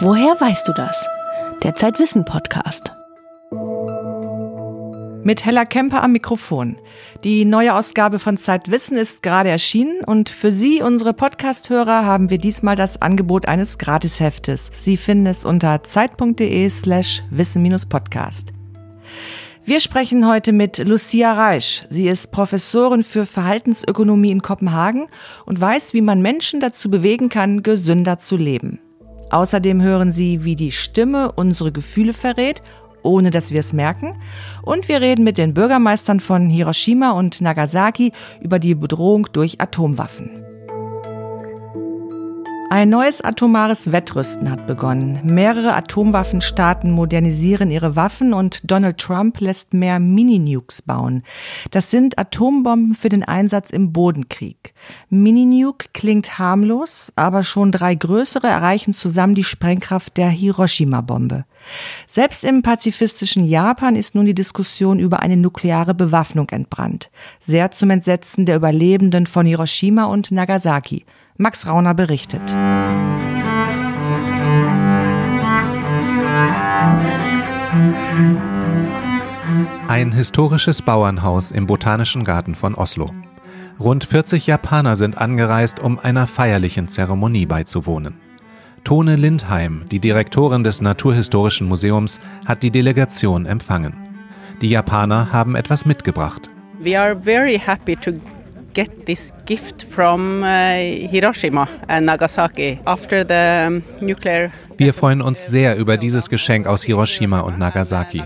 Woher weißt du das? Der Zeitwissen Podcast. Mit Hella Kemper am Mikrofon. Die neue Ausgabe von Zeitwissen ist gerade erschienen und für Sie, unsere Podcast-Hörer, haben wir diesmal das Angebot eines Gratisheftes. Sie finden es unter zeit.de slash wissen-podcast. Wir sprechen heute mit Lucia Reisch. Sie ist Professorin für Verhaltensökonomie in Kopenhagen und weiß, wie man Menschen dazu bewegen kann, gesünder zu leben. Außerdem hören Sie, wie die Stimme unsere Gefühle verrät, ohne dass wir es merken. Und wir reden mit den Bürgermeistern von Hiroshima und Nagasaki über die Bedrohung durch Atomwaffen. Ein neues atomares Wettrüsten hat begonnen. Mehrere Atomwaffenstaaten modernisieren ihre Waffen und Donald Trump lässt mehr Mini-Nukes bauen. Das sind Atombomben für den Einsatz im Bodenkrieg. Mini-Nuke klingt harmlos, aber schon drei größere erreichen zusammen die Sprengkraft der Hiroshima-Bombe. Selbst im pazifistischen Japan ist nun die Diskussion über eine nukleare Bewaffnung entbrannt. Sehr zum Entsetzen der Überlebenden von Hiroshima und Nagasaki. Max Rauner berichtet. Ein historisches Bauernhaus im Botanischen Garten von Oslo. Rund 40 Japaner sind angereist, um einer feierlichen Zeremonie beizuwohnen. Tone Lindheim, die Direktorin des Naturhistorischen Museums, hat die Delegation empfangen. Die Japaner haben etwas mitgebracht. We are very happy to get this gift from uh, Hiroshima and Nagasaki after the nuclear wir freuen uns sehr über dieses Geschenk aus Hiroshima und Nagasaki.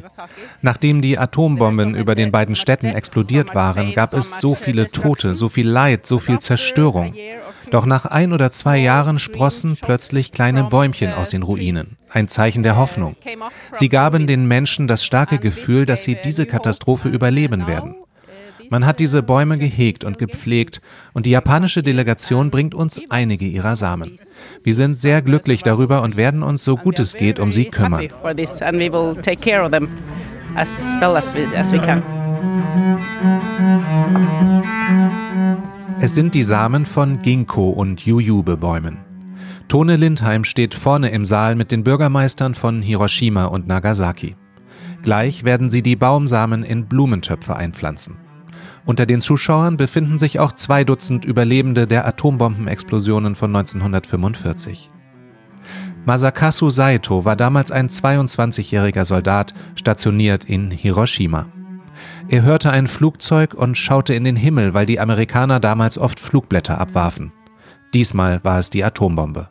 Nachdem die Atombomben über den beiden Städten explodiert waren, gab es so viele Tote, so viel Leid, so viel Zerstörung. Doch nach ein oder zwei Jahren sprossen plötzlich kleine Bäumchen aus den Ruinen. Ein Zeichen der Hoffnung. Sie gaben den Menschen das starke Gefühl, dass sie diese Katastrophe überleben werden. Man hat diese Bäume gehegt und gepflegt und die japanische Delegation bringt uns einige ihrer Samen. Wir sind sehr glücklich darüber und werden uns so gut es geht um sie kümmern. Es sind die Samen von Ginkgo und Jujube-Bäumen. Tone Lindheim steht vorne im Saal mit den Bürgermeistern von Hiroshima und Nagasaki. Gleich werden sie die Baumsamen in Blumentöpfe einpflanzen. Unter den Zuschauern befinden sich auch zwei Dutzend Überlebende der Atombombenexplosionen von 1945. Masakazu Saito war damals ein 22-jähriger Soldat, stationiert in Hiroshima. Er hörte ein Flugzeug und schaute in den Himmel, weil die Amerikaner damals oft Flugblätter abwarfen. Diesmal war es die Atombombe.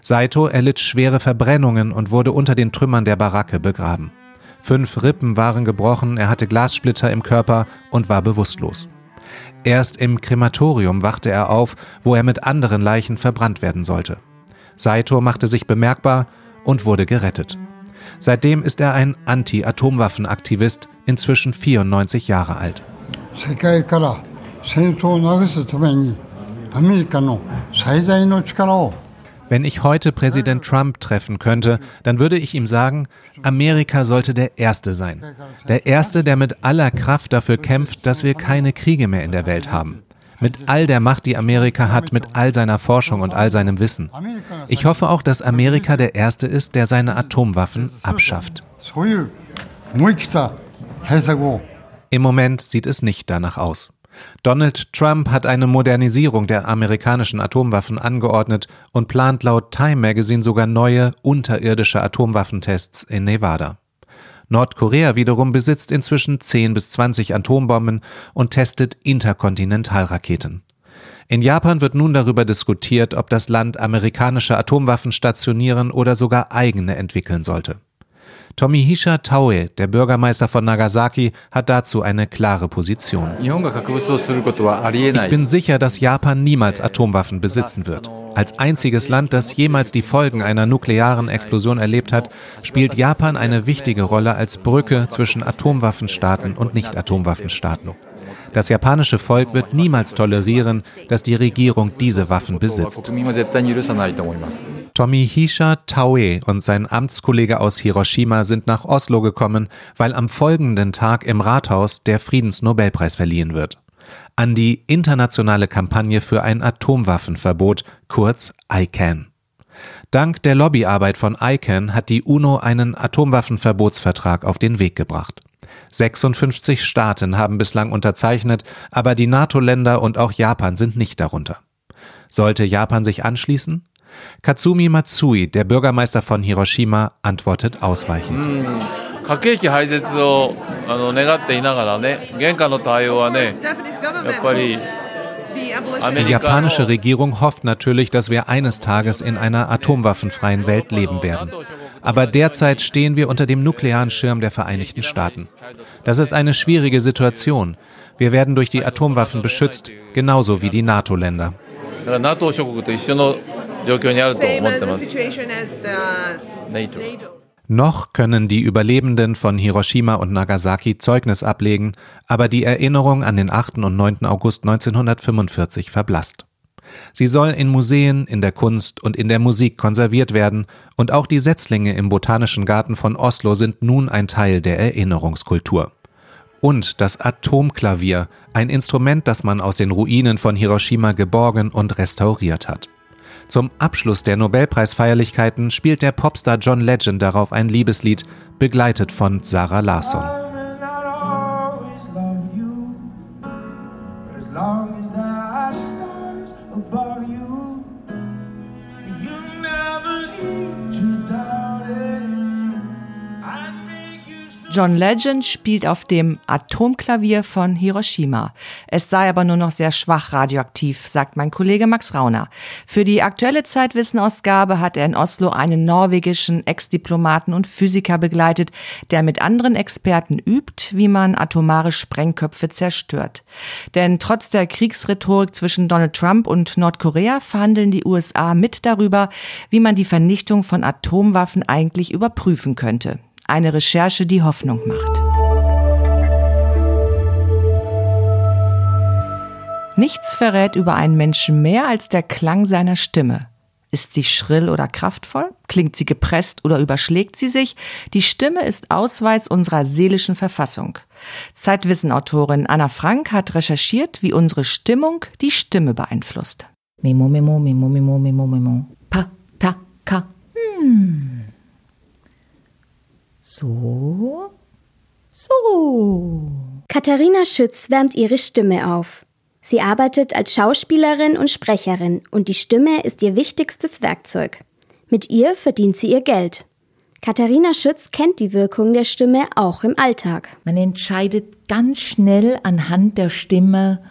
Saito erlitt schwere Verbrennungen und wurde unter den Trümmern der Baracke begraben. Fünf Rippen waren gebrochen, er hatte Glassplitter im Körper und war bewusstlos. Erst im Krematorium wachte er auf, wo er mit anderen Leichen verbrannt werden sollte. Saito machte sich bemerkbar und wurde gerettet. Seitdem ist er ein Anti-Atomwaffen-Aktivist, inzwischen 94 Jahre alt. Wenn ich heute Präsident Trump treffen könnte, dann würde ich ihm sagen, Amerika sollte der Erste sein. Der Erste, der mit aller Kraft dafür kämpft, dass wir keine Kriege mehr in der Welt haben. Mit all der Macht, die Amerika hat, mit all seiner Forschung und all seinem Wissen. Ich hoffe auch, dass Amerika der Erste ist, der seine Atomwaffen abschafft. Im Moment sieht es nicht danach aus. Donald Trump hat eine Modernisierung der amerikanischen Atomwaffen angeordnet und plant laut Time Magazine sogar neue unterirdische Atomwaffentests in Nevada. Nordkorea wiederum besitzt inzwischen 10 bis 20 Atombomben und testet Interkontinentalraketen. In Japan wird nun darüber diskutiert, ob das Land amerikanische Atomwaffen stationieren oder sogar eigene entwickeln sollte. Tomihisha Taue, der Bürgermeister von Nagasaki, hat dazu eine klare Position. Ich bin sicher, dass Japan niemals Atomwaffen besitzen wird. Als einziges Land, das jemals die Folgen einer nuklearen Explosion erlebt hat, spielt Japan eine wichtige Rolle als Brücke zwischen Atomwaffenstaaten und Nicht-Atomwaffenstaaten. Das japanische Volk wird niemals tolerieren, dass die Regierung diese Waffen besitzt. Tomihisha Taue und sein Amtskollege aus Hiroshima sind nach Oslo gekommen, weil am folgenden Tag im Rathaus der Friedensnobelpreis verliehen wird. An die internationale Kampagne für ein Atomwaffenverbot, kurz ICAN. Dank der Lobbyarbeit von ICANN hat die UNO einen Atomwaffenverbotsvertrag auf den Weg gebracht. 56 Staaten haben bislang unterzeichnet, aber die NATO-Länder und auch Japan sind nicht darunter. Sollte Japan sich anschließen? Katsumi Matsui, der Bürgermeister von Hiroshima, antwortet ausweichend. Hm. 核兵器廃絶をあの願っていながらね、現下の対応はね、やっぱり die japanische Regierung hofft natürlich, dass wir eines Tages in einer atomwaffenfreien Welt leben werden. Aber derzeit stehen wir unter dem nuklearen Schirm der Vereinigten Staaten. Das ist eine schwierige Situation. Wir werden durch die Atomwaffen beschützt, genauso wie die NATO-Länder. Noch können die Überlebenden von Hiroshima und Nagasaki Zeugnis ablegen, aber die Erinnerung an den 8. und 9. August 1945 verblasst. Sie soll in Museen, in der Kunst und in der Musik konserviert werden, und auch die Setzlinge im Botanischen Garten von Oslo sind nun ein Teil der Erinnerungskultur. Und das Atomklavier, ein Instrument, das man aus den Ruinen von Hiroshima geborgen und restauriert hat. Zum Abschluss der Nobelpreisfeierlichkeiten spielt der Popstar John Legend darauf ein Liebeslied, begleitet von Sarah Larsson. above you. John Legend spielt auf dem Atomklavier von Hiroshima. Es sei aber nur noch sehr schwach radioaktiv, sagt mein Kollege Max Rauner. Für die aktuelle Zeitwissenausgabe hat er in Oslo einen norwegischen Ex-Diplomaten und Physiker begleitet, der mit anderen Experten übt, wie man atomare Sprengköpfe zerstört. Denn trotz der Kriegsrhetorik zwischen Donald Trump und Nordkorea verhandeln die USA mit darüber, wie man die Vernichtung von Atomwaffen eigentlich überprüfen könnte. Eine Recherche, die Hoffnung macht. Nichts verrät über einen Menschen mehr als der Klang seiner Stimme. Ist sie schrill oder kraftvoll? Klingt sie gepresst oder überschlägt sie sich? Die Stimme ist Ausweis unserer seelischen Verfassung. Zeitwissenautorin Anna Frank hat recherchiert, wie unsere Stimmung die Stimme beeinflusst. Memo, memo, memo, memo, memo, memo. Pa, ta, ka. Hm. So. So. Katharina Schütz wärmt ihre Stimme auf. Sie arbeitet als Schauspielerin und Sprecherin und die Stimme ist ihr wichtigstes Werkzeug. Mit ihr verdient sie ihr Geld. Katharina Schütz kennt die Wirkung der Stimme auch im Alltag. Man entscheidet ganz schnell anhand der Stimme,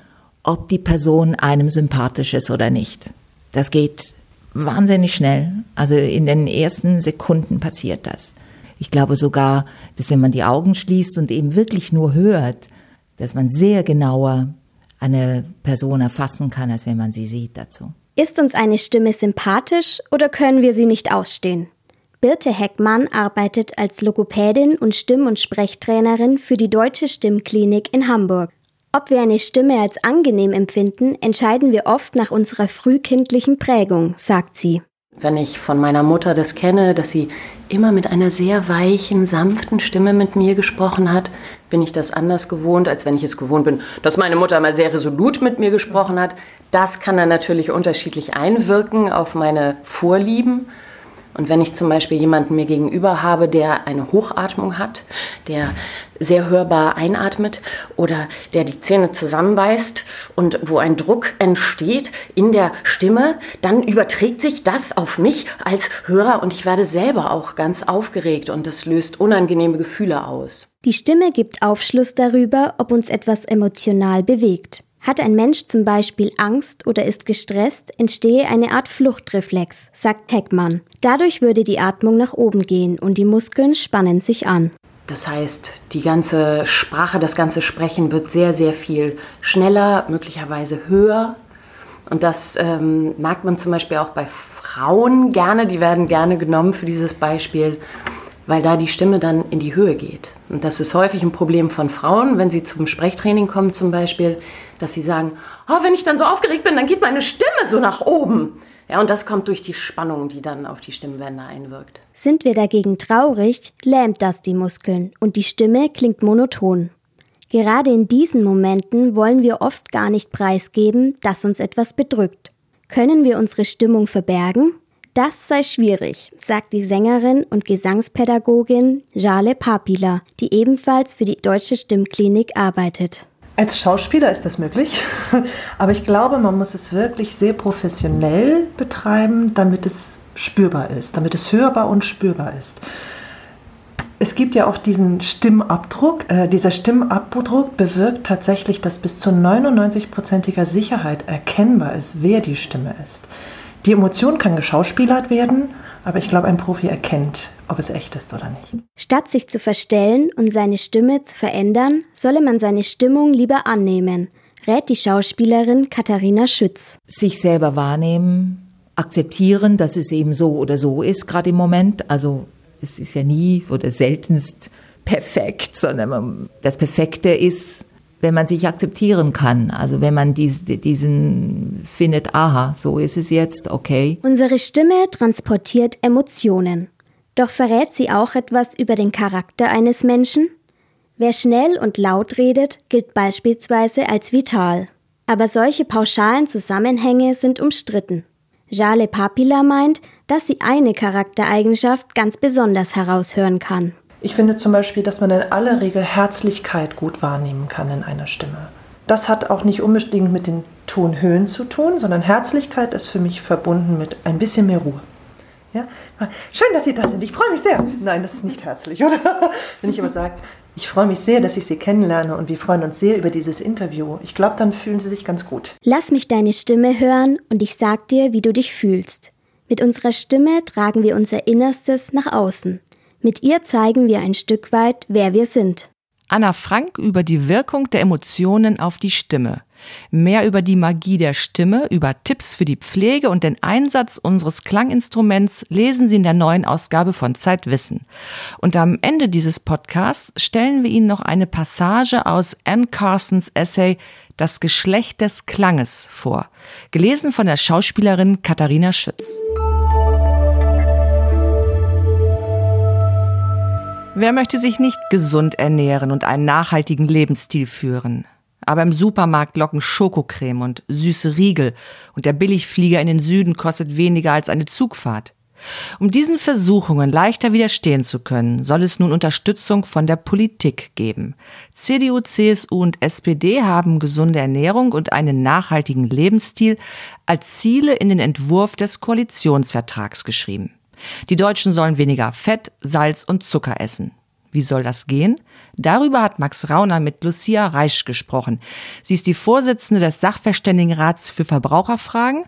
ob die Person einem sympathisch ist oder nicht. Das geht wahnsinnig schnell. Also in den ersten Sekunden passiert das. Ich glaube sogar, dass wenn man die Augen schließt und eben wirklich nur hört, dass man sehr genauer eine Person erfassen kann, als wenn man sie sieht dazu. Ist uns eine Stimme sympathisch oder können wir sie nicht ausstehen? Birte Heckmann arbeitet als Logopädin und Stimm- und Sprechtrainerin für die Deutsche Stimmklinik in Hamburg. Ob wir eine Stimme als angenehm empfinden, entscheiden wir oft nach unserer frühkindlichen Prägung, sagt sie. Wenn ich von meiner Mutter das kenne, dass sie immer mit einer sehr weichen, sanften Stimme mit mir gesprochen hat, bin ich das anders gewohnt, als wenn ich es gewohnt bin, dass meine Mutter mal sehr resolut mit mir gesprochen hat. Das kann dann natürlich unterschiedlich einwirken auf meine Vorlieben. Und wenn ich zum Beispiel jemanden mir gegenüber habe, der eine Hochatmung hat, der sehr hörbar einatmet oder der die Zähne zusammenbeißt und wo ein Druck entsteht in der Stimme, dann überträgt sich das auf mich als Hörer und ich werde selber auch ganz aufgeregt und das löst unangenehme Gefühle aus. Die Stimme gibt Aufschluss darüber, ob uns etwas emotional bewegt. Hat ein Mensch zum Beispiel Angst oder ist gestresst, entstehe eine Art Fluchtreflex, sagt Heckmann. Dadurch würde die Atmung nach oben gehen und die Muskeln spannen sich an. Das heißt, die ganze Sprache, das ganze Sprechen wird sehr, sehr viel schneller, möglicherweise höher. Und das ähm, merkt man zum Beispiel auch bei Frauen gerne. Die werden gerne genommen für dieses Beispiel, weil da die Stimme dann in die Höhe geht. Und das ist häufig ein Problem von Frauen, wenn sie zum Sprechtraining kommen zum Beispiel, dass sie sagen, oh, wenn ich dann so aufgeregt bin, dann geht meine Stimme so nach oben. Ja, und das kommt durch die Spannung, die dann auf die Stimmbänder einwirkt. Sind wir dagegen traurig, lähmt das die Muskeln und die Stimme klingt monoton. Gerade in diesen Momenten wollen wir oft gar nicht preisgeben, dass uns etwas bedrückt. Können wir unsere Stimmung verbergen? Das sei schwierig, sagt die Sängerin und Gesangspädagogin Jale Papila, die ebenfalls für die Deutsche Stimmklinik arbeitet. Als Schauspieler ist das möglich, aber ich glaube, man muss es wirklich sehr professionell betreiben, damit es spürbar ist, damit es hörbar und spürbar ist. Es gibt ja auch diesen Stimmabdruck. Äh, dieser Stimmabdruck bewirkt tatsächlich, dass bis zu 99-prozentiger Sicherheit erkennbar ist, wer die Stimme ist. Die Emotion kann geschauspielert werden, aber ich glaube, ein Profi erkennt, ob es echt ist oder nicht. Statt sich zu verstellen und seine Stimme zu verändern, solle man seine Stimmung lieber annehmen, rät die Schauspielerin Katharina Schütz. Sich selber wahrnehmen, akzeptieren, dass es eben so oder so ist, gerade im Moment. Also es ist ja nie oder seltenst perfekt, sondern das Perfekte ist, wenn man sich akzeptieren kann. Also wenn man dies, diesen findet, aha, so ist es jetzt, okay. Unsere Stimme transportiert Emotionen. Doch verrät sie auch etwas über den Charakter eines Menschen? Wer schnell und laut redet, gilt beispielsweise als vital. Aber solche pauschalen Zusammenhänge sind umstritten. Jale Papila meint, dass sie eine Charaktereigenschaft ganz besonders heraushören kann. Ich finde zum Beispiel, dass man in aller Regel Herzlichkeit gut wahrnehmen kann in einer Stimme. Das hat auch nicht unbedingt mit den Tonhöhen zu tun, sondern Herzlichkeit ist für mich verbunden mit ein bisschen mehr Ruhe. Ja? Schön, dass Sie da sind. Ich freue mich sehr. Nein, das ist nicht herzlich, oder? Wenn ich aber sage, ich freue mich sehr, dass ich Sie kennenlerne und wir freuen uns sehr über dieses Interview. Ich glaube, dann fühlen Sie sich ganz gut. Lass mich deine Stimme hören und ich sag dir, wie du dich fühlst. Mit unserer Stimme tragen wir unser Innerstes nach außen. Mit ihr zeigen wir ein Stück weit, wer wir sind. Anna Frank über die Wirkung der Emotionen auf die Stimme. Mehr über die Magie der Stimme, über Tipps für die Pflege und den Einsatz unseres Klanginstruments lesen Sie in der neuen Ausgabe von Zeitwissen. Und am Ende dieses Podcasts stellen wir Ihnen noch eine Passage aus Anne Carsons Essay das Geschlecht des Klanges vor, gelesen von der Schauspielerin Katharina Schütz. Wer möchte sich nicht gesund ernähren und einen nachhaltigen Lebensstil führen? Aber im Supermarkt locken Schokocreme und süße Riegel und der Billigflieger in den Süden kostet weniger als eine Zugfahrt. Um diesen Versuchungen leichter widerstehen zu können, soll es nun Unterstützung von der Politik geben. CDU, CSU und SPD haben gesunde Ernährung und einen nachhaltigen Lebensstil als Ziele in den Entwurf des Koalitionsvertrags geschrieben. Die Deutschen sollen weniger Fett, Salz und Zucker essen. Wie soll das gehen? Darüber hat Max Rauner mit Lucia Reisch gesprochen. Sie ist die Vorsitzende des Sachverständigenrats für Verbraucherfragen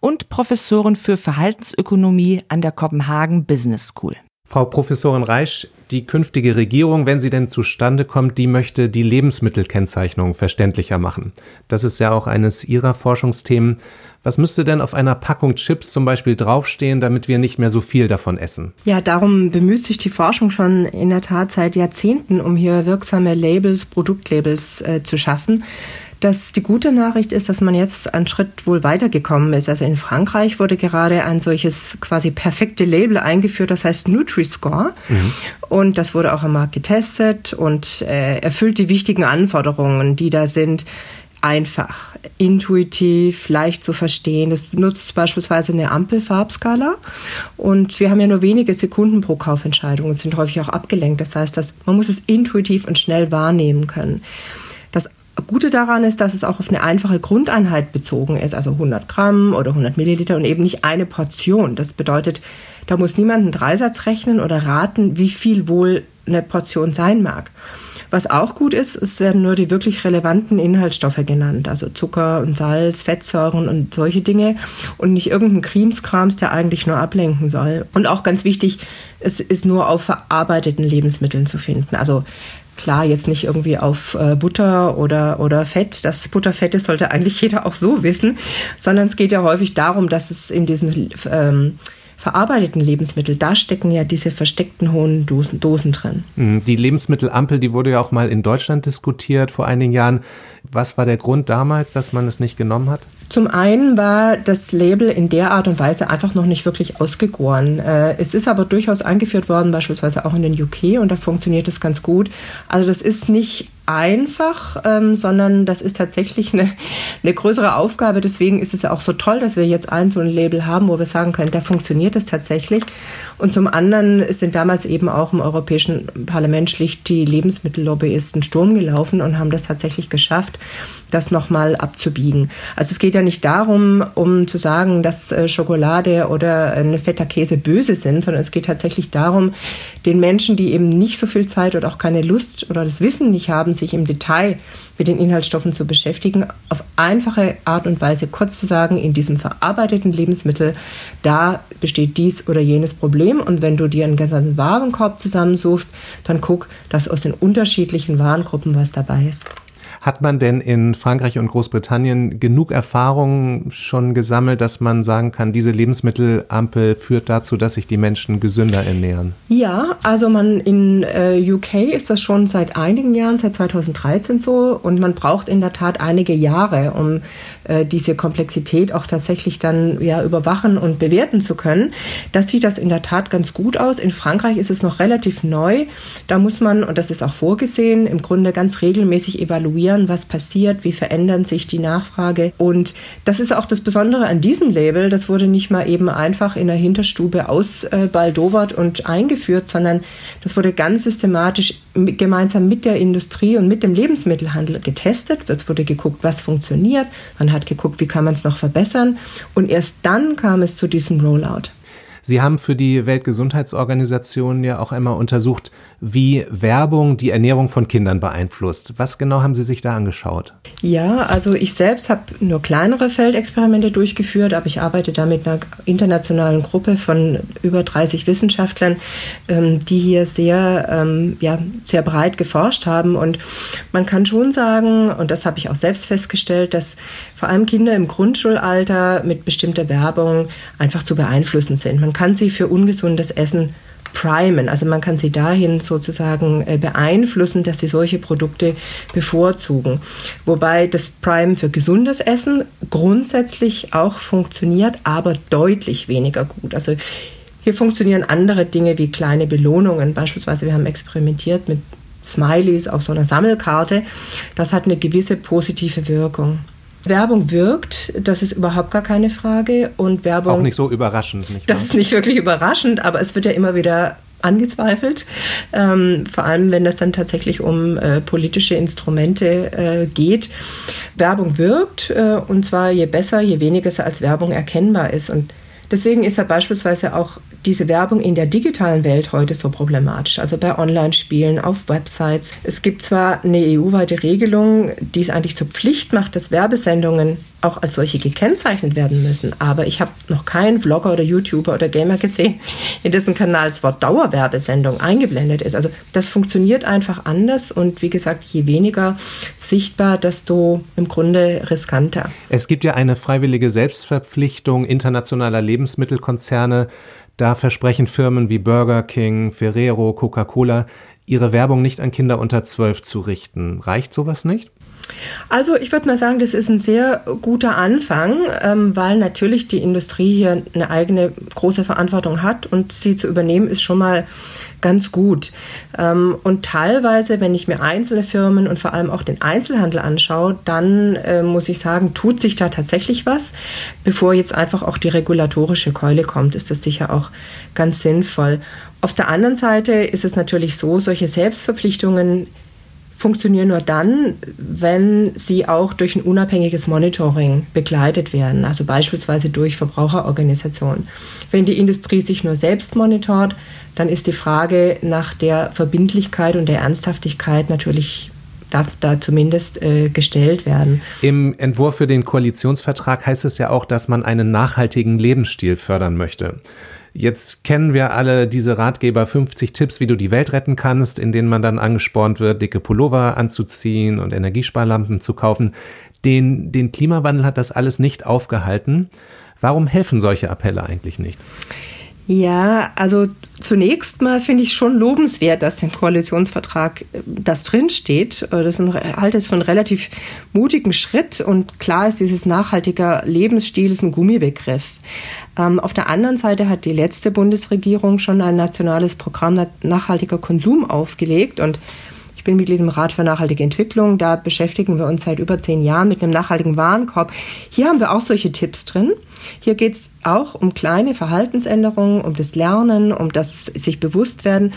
und Professorin für Verhaltensökonomie an der Kopenhagen Business School. Frau Professorin Reisch, die künftige Regierung, wenn sie denn zustande kommt, die möchte die Lebensmittelkennzeichnung verständlicher machen. Das ist ja auch eines Ihrer Forschungsthemen. Was müsste denn auf einer Packung Chips zum Beispiel draufstehen, damit wir nicht mehr so viel davon essen? Ja, darum bemüht sich die Forschung schon in der Tat seit Jahrzehnten, um hier wirksame Labels, Produktlabels äh, zu schaffen. Das, die gute Nachricht ist, dass man jetzt einen Schritt wohl weitergekommen ist. Also in Frankreich wurde gerade ein solches quasi perfekte Label eingeführt, das heißt Nutri-Score. Mhm. Und das wurde auch am Markt getestet und äh, erfüllt die wichtigen Anforderungen, die da sind einfach, intuitiv, leicht zu verstehen. Das nutzt beispielsweise eine Ampelfarbskala und wir haben ja nur wenige Sekunden pro Kaufentscheidung und sind häufig auch abgelenkt. Das heißt, dass man muss es intuitiv und schnell wahrnehmen können. Das Gute daran ist, dass es auch auf eine einfache Grundeinheit bezogen ist, also 100 Gramm oder 100 Milliliter und eben nicht eine Portion. Das bedeutet, da muss niemand einen Dreisatz rechnen oder raten, wie viel wohl eine Portion sein mag. Was auch gut ist, es werden nur die wirklich relevanten Inhaltsstoffe genannt, also Zucker und Salz, Fettsäuren und solche Dinge und nicht irgendein Krimskrams, der eigentlich nur ablenken soll. Und auch ganz wichtig, es ist nur auf verarbeiteten Lebensmitteln zu finden. Also klar, jetzt nicht irgendwie auf äh, Butter oder, oder Fett. Das Butterfett ist, sollte eigentlich jeder auch so wissen, sondern es geht ja häufig darum, dass es in diesen ähm, verarbeiteten Lebensmittel, da stecken ja diese versteckten hohen Dosen, Dosen drin. Mhm, die Lebensmittelampel, die wurde ja auch mal in Deutschland diskutiert vor einigen Jahren. Was war der Grund damals, dass man es nicht genommen hat? Zum einen war das Label in der Art und Weise einfach noch nicht wirklich ausgegoren. Äh, es ist aber durchaus eingeführt worden, beispielsweise auch in den UK, und da funktioniert es ganz gut. Also das ist nicht einfach, ähm, sondern das ist tatsächlich eine, eine größere Aufgabe. Deswegen ist es ja auch so toll, dass wir jetzt ein so ein Label haben, wo wir sagen können, da funktioniert es tatsächlich. Und zum anderen sind damals eben auch im Europäischen Parlament schlicht die Lebensmittellobbyisten Sturm gelaufen und haben das tatsächlich geschafft, das nochmal abzubiegen. Also es geht ja nicht darum, um zu sagen, dass äh, Schokolade oder eine fetter Käse böse sind, sondern es geht tatsächlich darum, den Menschen, die eben nicht so viel Zeit oder auch keine Lust oder das Wissen nicht haben, sich im Detail mit den Inhaltsstoffen zu beschäftigen, auf einfache Art und Weise kurz zu sagen, in diesem verarbeiteten Lebensmittel, da besteht dies oder jenes Problem. Und wenn du dir einen ganzen Warenkorb zusammensuchst, dann guck, dass aus den unterschiedlichen Warengruppen was dabei ist. Hat man denn in Frankreich und Großbritannien genug Erfahrung schon gesammelt, dass man sagen kann, diese Lebensmittelampel führt dazu, dass sich die Menschen gesünder ernähren? Ja, also man in äh, UK ist das schon seit einigen Jahren, seit 2013 so und man braucht in der Tat einige Jahre, um äh, diese Komplexität auch tatsächlich dann ja überwachen und bewerten zu können. Das sieht das in der Tat ganz gut aus. In Frankreich ist es noch relativ neu. Da muss man, und das ist auch vorgesehen, im Grunde ganz regelmäßig evaluieren, evaluieren, was passiert, wie verändern sich die Nachfrage. Und das ist auch das Besondere an diesem Label. Das wurde nicht mal eben einfach in der Hinterstube ausbaldowert und eingeführt, sondern das wurde ganz systematisch gemeinsam mit der Industrie und mit dem Lebensmittelhandel getestet. Es wurde geguckt, was funktioniert. Man hat geguckt, wie kann man es noch verbessern. Und erst dann kam es zu diesem Rollout. Sie haben für die Weltgesundheitsorganisation ja auch einmal untersucht, wie Werbung die Ernährung von Kindern beeinflusst. Was genau haben Sie sich da angeschaut? Ja, also ich selbst habe nur kleinere Feldexperimente durchgeführt, aber ich arbeite da mit einer internationalen Gruppe von über 30 Wissenschaftlern, ähm, die hier sehr, ähm, ja, sehr breit geforscht haben. Und man kann schon sagen, und das habe ich auch selbst festgestellt, dass vor allem Kinder im Grundschulalter mit bestimmter Werbung einfach zu beeinflussen sind. Man kann sie für ungesundes Essen primen. Also man kann sie dahin sozusagen äh, beeinflussen, dass sie solche Produkte bevorzugen. Wobei das Prime für gesundes Essen grundsätzlich auch funktioniert, aber deutlich weniger gut. Also hier funktionieren andere Dinge wie kleine Belohnungen. Beispielsweise wir haben experimentiert mit Smileys auf so einer Sammelkarte. Das hat eine gewisse positive Wirkung. Werbung wirkt, das ist überhaupt gar keine Frage. Und Werbung. Auch nicht so überraschend, nicht wahr? Das ist nicht wirklich überraschend, aber es wird ja immer wieder angezweifelt, ähm, vor allem wenn es dann tatsächlich um äh, politische Instrumente äh, geht. Werbung wirkt äh, und zwar je besser, je weniger es als Werbung erkennbar ist. Und deswegen ist ja beispielsweise auch diese Werbung in der digitalen Welt heute so problematisch, also bei Online-Spielen, auf Websites. Es gibt zwar eine EU-weite Regelung, die es eigentlich zur Pflicht macht, dass Werbesendungen auch als solche gekennzeichnet werden müssen, aber ich habe noch keinen Vlogger oder YouTuber oder Gamer gesehen, in dessen Kanal das Wort Dauerwerbesendung eingeblendet ist. Also das funktioniert einfach anders und wie gesagt, je weniger sichtbar, desto im Grunde riskanter. Es gibt ja eine freiwillige Selbstverpflichtung internationaler Lebensmittelkonzerne, da versprechen Firmen wie Burger King, Ferrero, Coca-Cola, ihre Werbung nicht an Kinder unter zwölf zu richten. Reicht sowas nicht? Also ich würde mal sagen, das ist ein sehr guter Anfang, ähm, weil natürlich die Industrie hier eine eigene große Verantwortung hat und sie zu übernehmen ist schon mal ganz gut. Ähm, und teilweise, wenn ich mir einzelne Firmen und vor allem auch den Einzelhandel anschaue, dann äh, muss ich sagen, tut sich da tatsächlich was. Bevor jetzt einfach auch die regulatorische Keule kommt, ist das sicher auch ganz sinnvoll. Auf der anderen Seite ist es natürlich so, solche Selbstverpflichtungen funktionieren nur dann, wenn sie auch durch ein unabhängiges Monitoring begleitet werden, also beispielsweise durch Verbraucherorganisationen. Wenn die Industrie sich nur selbst monitort, dann ist die Frage nach der Verbindlichkeit und der Ernsthaftigkeit natürlich darf da zumindest äh, gestellt werden. Im Entwurf für den Koalitionsvertrag heißt es ja auch, dass man einen nachhaltigen Lebensstil fördern möchte. Jetzt kennen wir alle diese Ratgeber 50 Tipps, wie du die Welt retten kannst, in denen man dann angespornt wird, dicke Pullover anzuziehen und Energiesparlampen zu kaufen. Den, den Klimawandel hat das alles nicht aufgehalten. Warum helfen solche Appelle eigentlich nicht? Ja, also zunächst mal finde ich schon lobenswert, dass im Koalitionsvertrag äh, das drinsteht. Äh, das halte ich für einen relativ mutigen Schritt und klar ist, dieses nachhaltiger Lebensstil ist ein Gummibegriff. Ähm, auf der anderen Seite hat die letzte Bundesregierung schon ein nationales Programm nachhaltiger Konsum aufgelegt und bin Mitglied im Rat für nachhaltige Entwicklung. Da beschäftigen wir uns seit über zehn Jahren mit einem nachhaltigen Warenkorb. Hier haben wir auch solche Tipps drin. Hier geht es auch um kleine Verhaltensänderungen, um das Lernen, um das sich bewusst werden.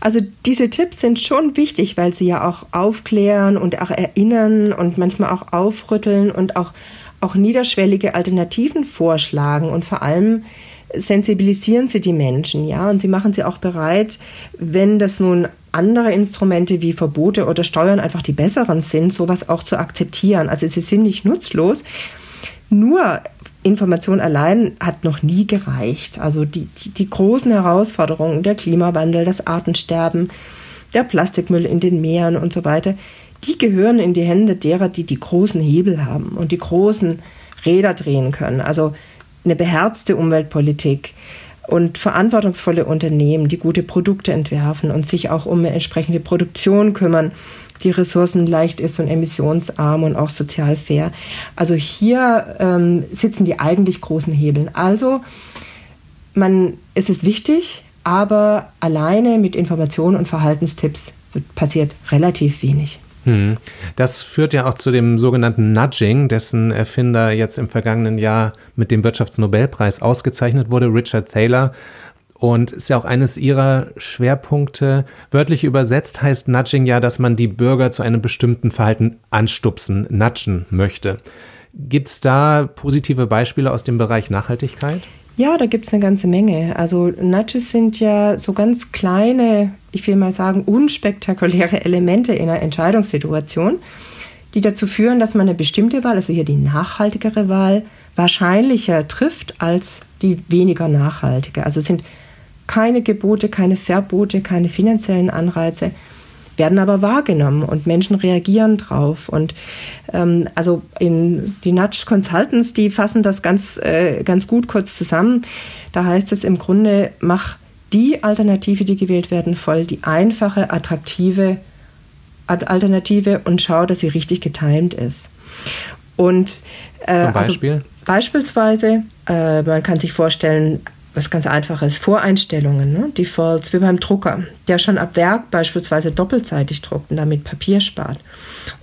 Also diese Tipps sind schon wichtig, weil sie ja auch aufklären und auch erinnern und manchmal auch aufrütteln und auch, auch niederschwellige Alternativen vorschlagen und vor allem sensibilisieren sie die Menschen, ja, und sie machen sie auch bereit, wenn das nun andere Instrumente wie Verbote oder Steuern einfach die besseren sind, sowas auch zu akzeptieren. Also sie sind nicht nutzlos. Nur Information allein hat noch nie gereicht. Also die, die, die, großen Herausforderungen, der Klimawandel, das Artensterben, der Plastikmüll in den Meeren und so weiter, die gehören in die Hände derer, die die großen Hebel haben und die großen Räder drehen können. Also eine beherzte Umweltpolitik und verantwortungsvolle Unternehmen, die gute Produkte entwerfen und sich auch um eine entsprechende Produktion kümmern die ressourcenleicht ist und emissionsarm und auch sozial fair. Also hier ähm, sitzen die eigentlich großen Hebeln. Also man, es ist wichtig, aber alleine mit Informationen und Verhaltenstipps passiert relativ wenig. Hm. Das führt ja auch zu dem sogenannten Nudging, dessen Erfinder jetzt im vergangenen Jahr mit dem Wirtschaftsnobelpreis ausgezeichnet wurde, Richard Thaler und ist ja auch eines ihrer Schwerpunkte. Wörtlich übersetzt heißt Nudging ja, dass man die Bürger zu einem bestimmten Verhalten anstupsen, nudgen möchte. Gibt es da positive Beispiele aus dem Bereich Nachhaltigkeit? Ja, da gibt es eine ganze Menge. Also Nudges sind ja so ganz kleine, ich will mal sagen, unspektakuläre Elemente in einer Entscheidungssituation, die dazu führen, dass man eine bestimmte Wahl, also hier die nachhaltigere Wahl, wahrscheinlicher trifft als die weniger nachhaltige. Also es sind keine Gebote, keine Verbote, keine finanziellen Anreize, werden aber wahrgenommen und Menschen reagieren drauf. Und ähm, also in die Nudge Consultants, die fassen das ganz, äh, ganz gut kurz zusammen. Da heißt es im Grunde, mach die Alternative, die gewählt werden, voll die einfache, attraktive Alternative und schau, dass sie richtig getimt ist. Und äh, Zum also Beispiel? Also, beispielsweise, äh, man kann sich vorstellen, was ganz einfaches, Voreinstellungen, ne? Defaults, wie beim Drucker, der schon ab Werk beispielsweise doppelseitig druckt und damit Papier spart.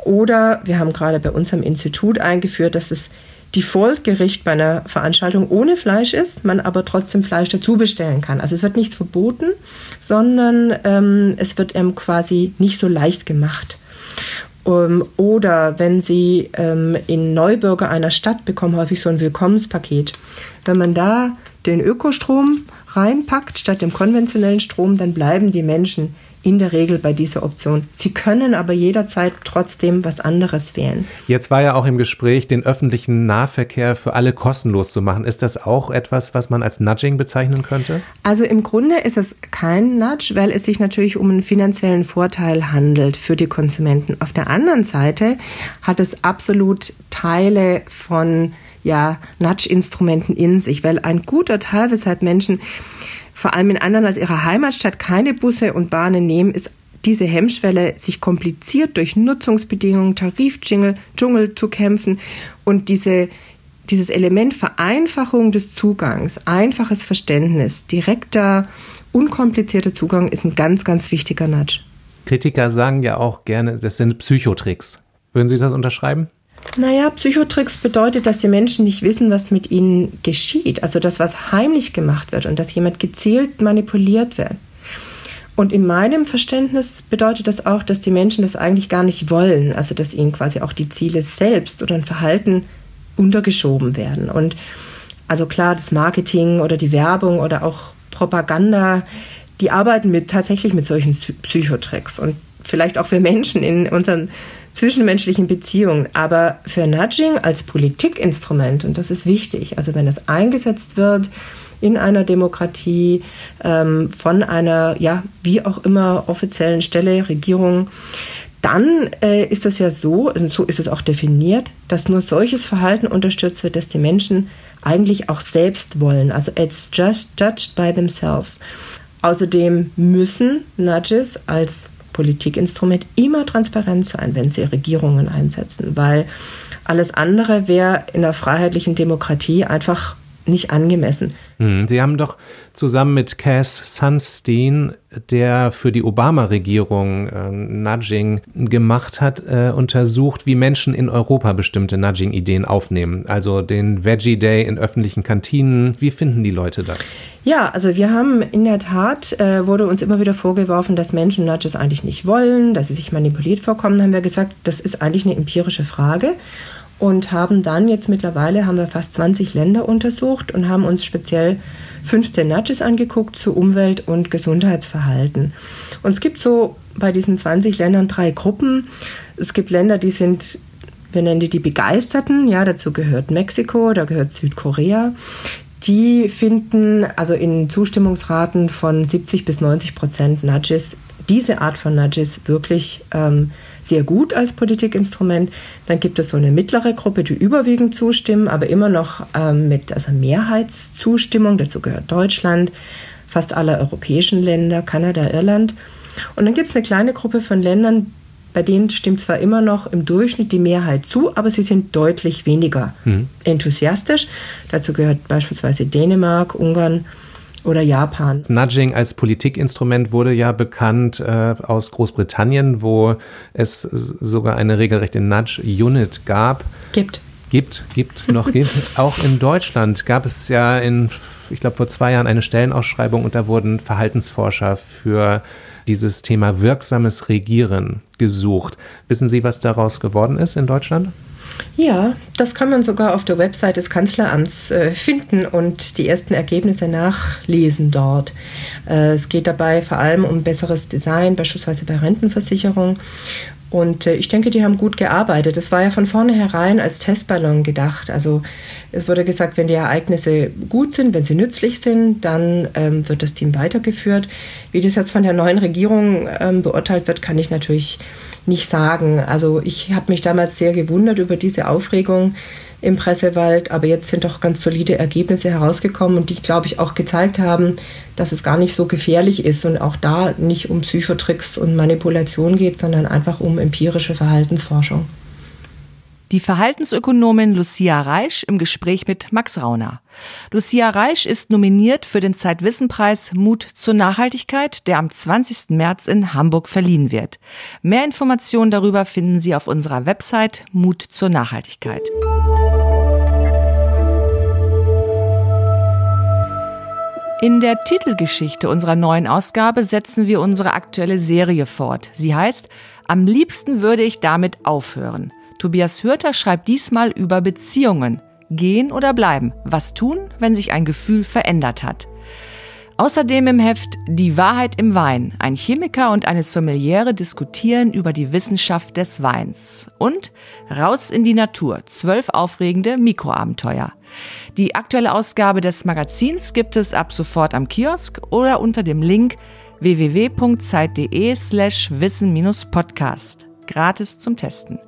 Oder wir haben gerade bei unserem Institut eingeführt, dass das Default-Gericht bei einer Veranstaltung ohne Fleisch ist, man aber trotzdem Fleisch dazu bestellen kann. Also es wird nicht verboten, sondern ähm, es wird ähm, quasi nicht so leicht gemacht. Um, oder wenn Sie ähm, in Neubürger einer Stadt bekommen häufig so ein Willkommenspaket. Wenn man da den Ökostrom reinpackt statt dem konventionellen Strom, dann bleiben die Menschen in der Regel bei dieser Option. Sie können aber jederzeit trotzdem was anderes wählen. Jetzt war ja auch im Gespräch, den öffentlichen Nahverkehr für alle kostenlos zu machen. Ist das auch etwas, was man als Nudging bezeichnen könnte? Also im Grunde ist es kein Nudge, weil es sich natürlich um einen finanziellen Vorteil handelt für die Konsumenten. Auf der anderen Seite hat es absolut Teile von ja, Nudge-Instrumenten in sich, weil ein guter Teil, weshalb Menschen vor allem in anderen als ihrer Heimatstadt keine Busse und Bahnen nehmen, ist diese Hemmschwelle, sich kompliziert durch Nutzungsbedingungen, Tarifdschungel Dschungel zu kämpfen und diese, dieses Element Vereinfachung des Zugangs, einfaches Verständnis, direkter, unkomplizierter Zugang ist ein ganz, ganz wichtiger Nudge. Kritiker sagen ja auch gerne, das sind Psychotricks. Würden Sie das unterschreiben? Naja, Psychotricks bedeutet, dass die Menschen nicht wissen, was mit ihnen geschieht. Also das, was heimlich gemacht wird und dass jemand gezielt manipuliert wird. Und in meinem Verständnis bedeutet das auch, dass die Menschen das eigentlich gar nicht wollen. Also dass ihnen quasi auch die Ziele selbst oder ein Verhalten untergeschoben werden. Und also klar, das Marketing oder die Werbung oder auch Propaganda, die arbeiten mit, tatsächlich mit solchen Psychotricks. Und vielleicht auch für Menschen in unseren zwischenmenschlichen Beziehungen. Aber für Nudging als Politikinstrument, und das ist wichtig, also wenn es eingesetzt wird in einer Demokratie ähm, von einer, ja, wie auch immer offiziellen Stelle, Regierung, dann äh, ist es ja so, und so ist es auch definiert, dass nur solches Verhalten unterstützt wird, dass die Menschen eigentlich auch selbst wollen. Also it's just judged by themselves. Außerdem müssen Nudges als Politikinstrument immer transparent sein, wenn sie Regierungen einsetzen, weil alles andere wäre in einer freiheitlichen Demokratie einfach nicht angemessen. Hm, Sie haben doch zusammen mit Cass Sunstein, der für die Obama-Regierung äh, Nudging gemacht hat, äh, untersucht, wie Menschen in Europa bestimmte Nudging-Ideen aufnehmen. Also den Veggie Day in öffentlichen Kantinen. Wie finden die Leute das? Ja, also wir haben in der Tat, äh, wurde uns immer wieder vorgeworfen, dass Menschen Nudges eigentlich nicht wollen, dass sie sich manipuliert vorkommen. Da haben wir gesagt, das ist eigentlich eine empirische Frage und haben dann jetzt mittlerweile haben wir fast 20 Länder untersucht und haben uns speziell 15 Nudges angeguckt zu Umwelt- und Gesundheitsverhalten. Und es gibt so bei diesen 20 Ländern drei Gruppen. Es gibt Länder, die sind wir nennen die die Begeisterten, ja, dazu gehört Mexiko, da gehört Südkorea. Die finden also in Zustimmungsraten von 70 bis 90 Prozent Nudges diese Art von Nudges wirklich ähm, sehr gut als Politikinstrument. Dann gibt es so eine mittlere Gruppe, die überwiegend zustimmen, aber immer noch ähm, mit also Mehrheitszustimmung. Dazu gehört Deutschland, fast alle europäischen Länder, Kanada, Irland. Und dann gibt es eine kleine Gruppe von Ländern, bei denen stimmt zwar immer noch im Durchschnitt die Mehrheit zu, aber sie sind deutlich weniger mhm. enthusiastisch. Dazu gehört beispielsweise Dänemark, Ungarn oder Japan. Nudging als Politikinstrument wurde ja bekannt äh, aus Großbritannien, wo es sogar eine regelrechte Nudge-Unit gab. Gibt. Gibt, gibt, noch gibt. Auch in Deutschland gab es ja in, ich glaube, vor zwei Jahren eine Stellenausschreibung und da wurden Verhaltensforscher für dieses Thema wirksames Regieren gesucht. Wissen Sie, was daraus geworden ist in Deutschland? Ja, das kann man sogar auf der Website des Kanzleramts äh, finden und die ersten Ergebnisse nachlesen dort. Äh, es geht dabei vor allem um besseres Design, beispielsweise bei Rentenversicherung. Und äh, ich denke, die haben gut gearbeitet. Das war ja von vornherein als Testballon gedacht. Also es wurde gesagt, wenn die Ereignisse gut sind, wenn sie nützlich sind, dann ähm, wird das Team weitergeführt. Wie das jetzt von der neuen Regierung ähm, beurteilt wird, kann ich natürlich nicht sagen. Also ich habe mich damals sehr gewundert über diese Aufregung im Pressewald, aber jetzt sind doch ganz solide Ergebnisse herausgekommen und die, glaube ich, auch gezeigt haben, dass es gar nicht so gefährlich ist und auch da nicht um Psychotricks und Manipulation geht, sondern einfach um empirische Verhaltensforschung. Die Verhaltensökonomin Lucia Reisch im Gespräch mit Max Rauner. Lucia Reisch ist nominiert für den Zeitwissenpreis Mut zur Nachhaltigkeit, der am 20. März in Hamburg verliehen wird. Mehr Informationen darüber finden Sie auf unserer Website Mut zur Nachhaltigkeit. In der Titelgeschichte unserer neuen Ausgabe setzen wir unsere aktuelle Serie fort. Sie heißt Am liebsten würde ich damit aufhören. Tobias Hürter schreibt diesmal über Beziehungen. Gehen oder bleiben? Was tun, wenn sich ein Gefühl verändert hat? Außerdem im Heft Die Wahrheit im Wein. Ein Chemiker und eine Sommeliere diskutieren über die Wissenschaft des Weins. Und Raus in die Natur. Zwölf aufregende Mikroabenteuer. Die aktuelle Ausgabe des Magazins gibt es ab sofort am Kiosk oder unter dem Link www.zeit.de slash wissen-podcast gratis zum Testen.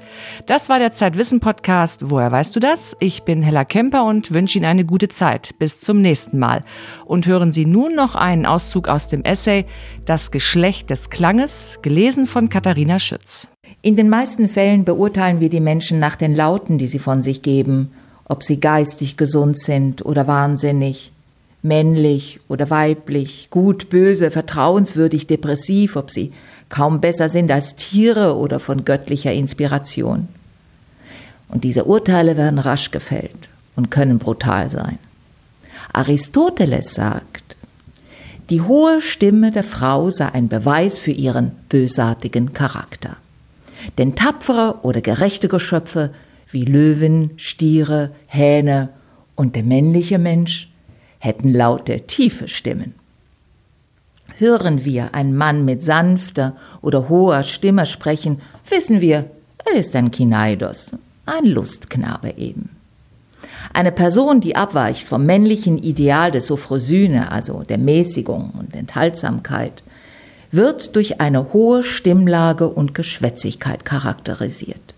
Das war der Zeitwissen Podcast. Woher weißt du das? Ich bin Hella Kemper und wünsche Ihnen eine gute Zeit. Bis zum nächsten Mal. Und hören Sie nun noch einen Auszug aus dem Essay Das Geschlecht des Klanges, gelesen von Katharina Schütz. In den meisten Fällen beurteilen wir die Menschen nach den Lauten, die sie von sich geben, ob sie geistig gesund sind oder wahnsinnig, männlich oder weiblich, gut, böse, vertrauenswürdig, depressiv, ob sie kaum besser sind als Tiere oder von göttlicher Inspiration. Und diese Urteile werden rasch gefällt und können brutal sein. Aristoteles sagt, die hohe Stimme der Frau sei ein Beweis für ihren bösartigen Charakter. Denn tapfere oder gerechte Geschöpfe wie Löwen, Stiere, Hähne und der männliche Mensch hätten laute, tiefe Stimmen. Hören wir einen Mann mit sanfter oder hoher Stimme sprechen, wissen wir, er ist ein Kinaidos, ein Lustknabe eben. Eine Person, die abweicht vom männlichen Ideal des Sophrosyne, also der Mäßigung und Enthaltsamkeit, wird durch eine hohe Stimmlage und Geschwätzigkeit charakterisiert.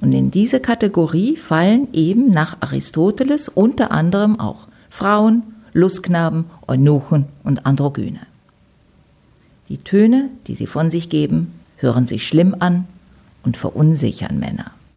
Und in diese Kategorie fallen eben nach Aristoteles unter anderem auch Frauen, Lustknaben, Eunuchen und Androgyne. Die Töne, die sie von sich geben, hören sich schlimm an und verunsichern Männer.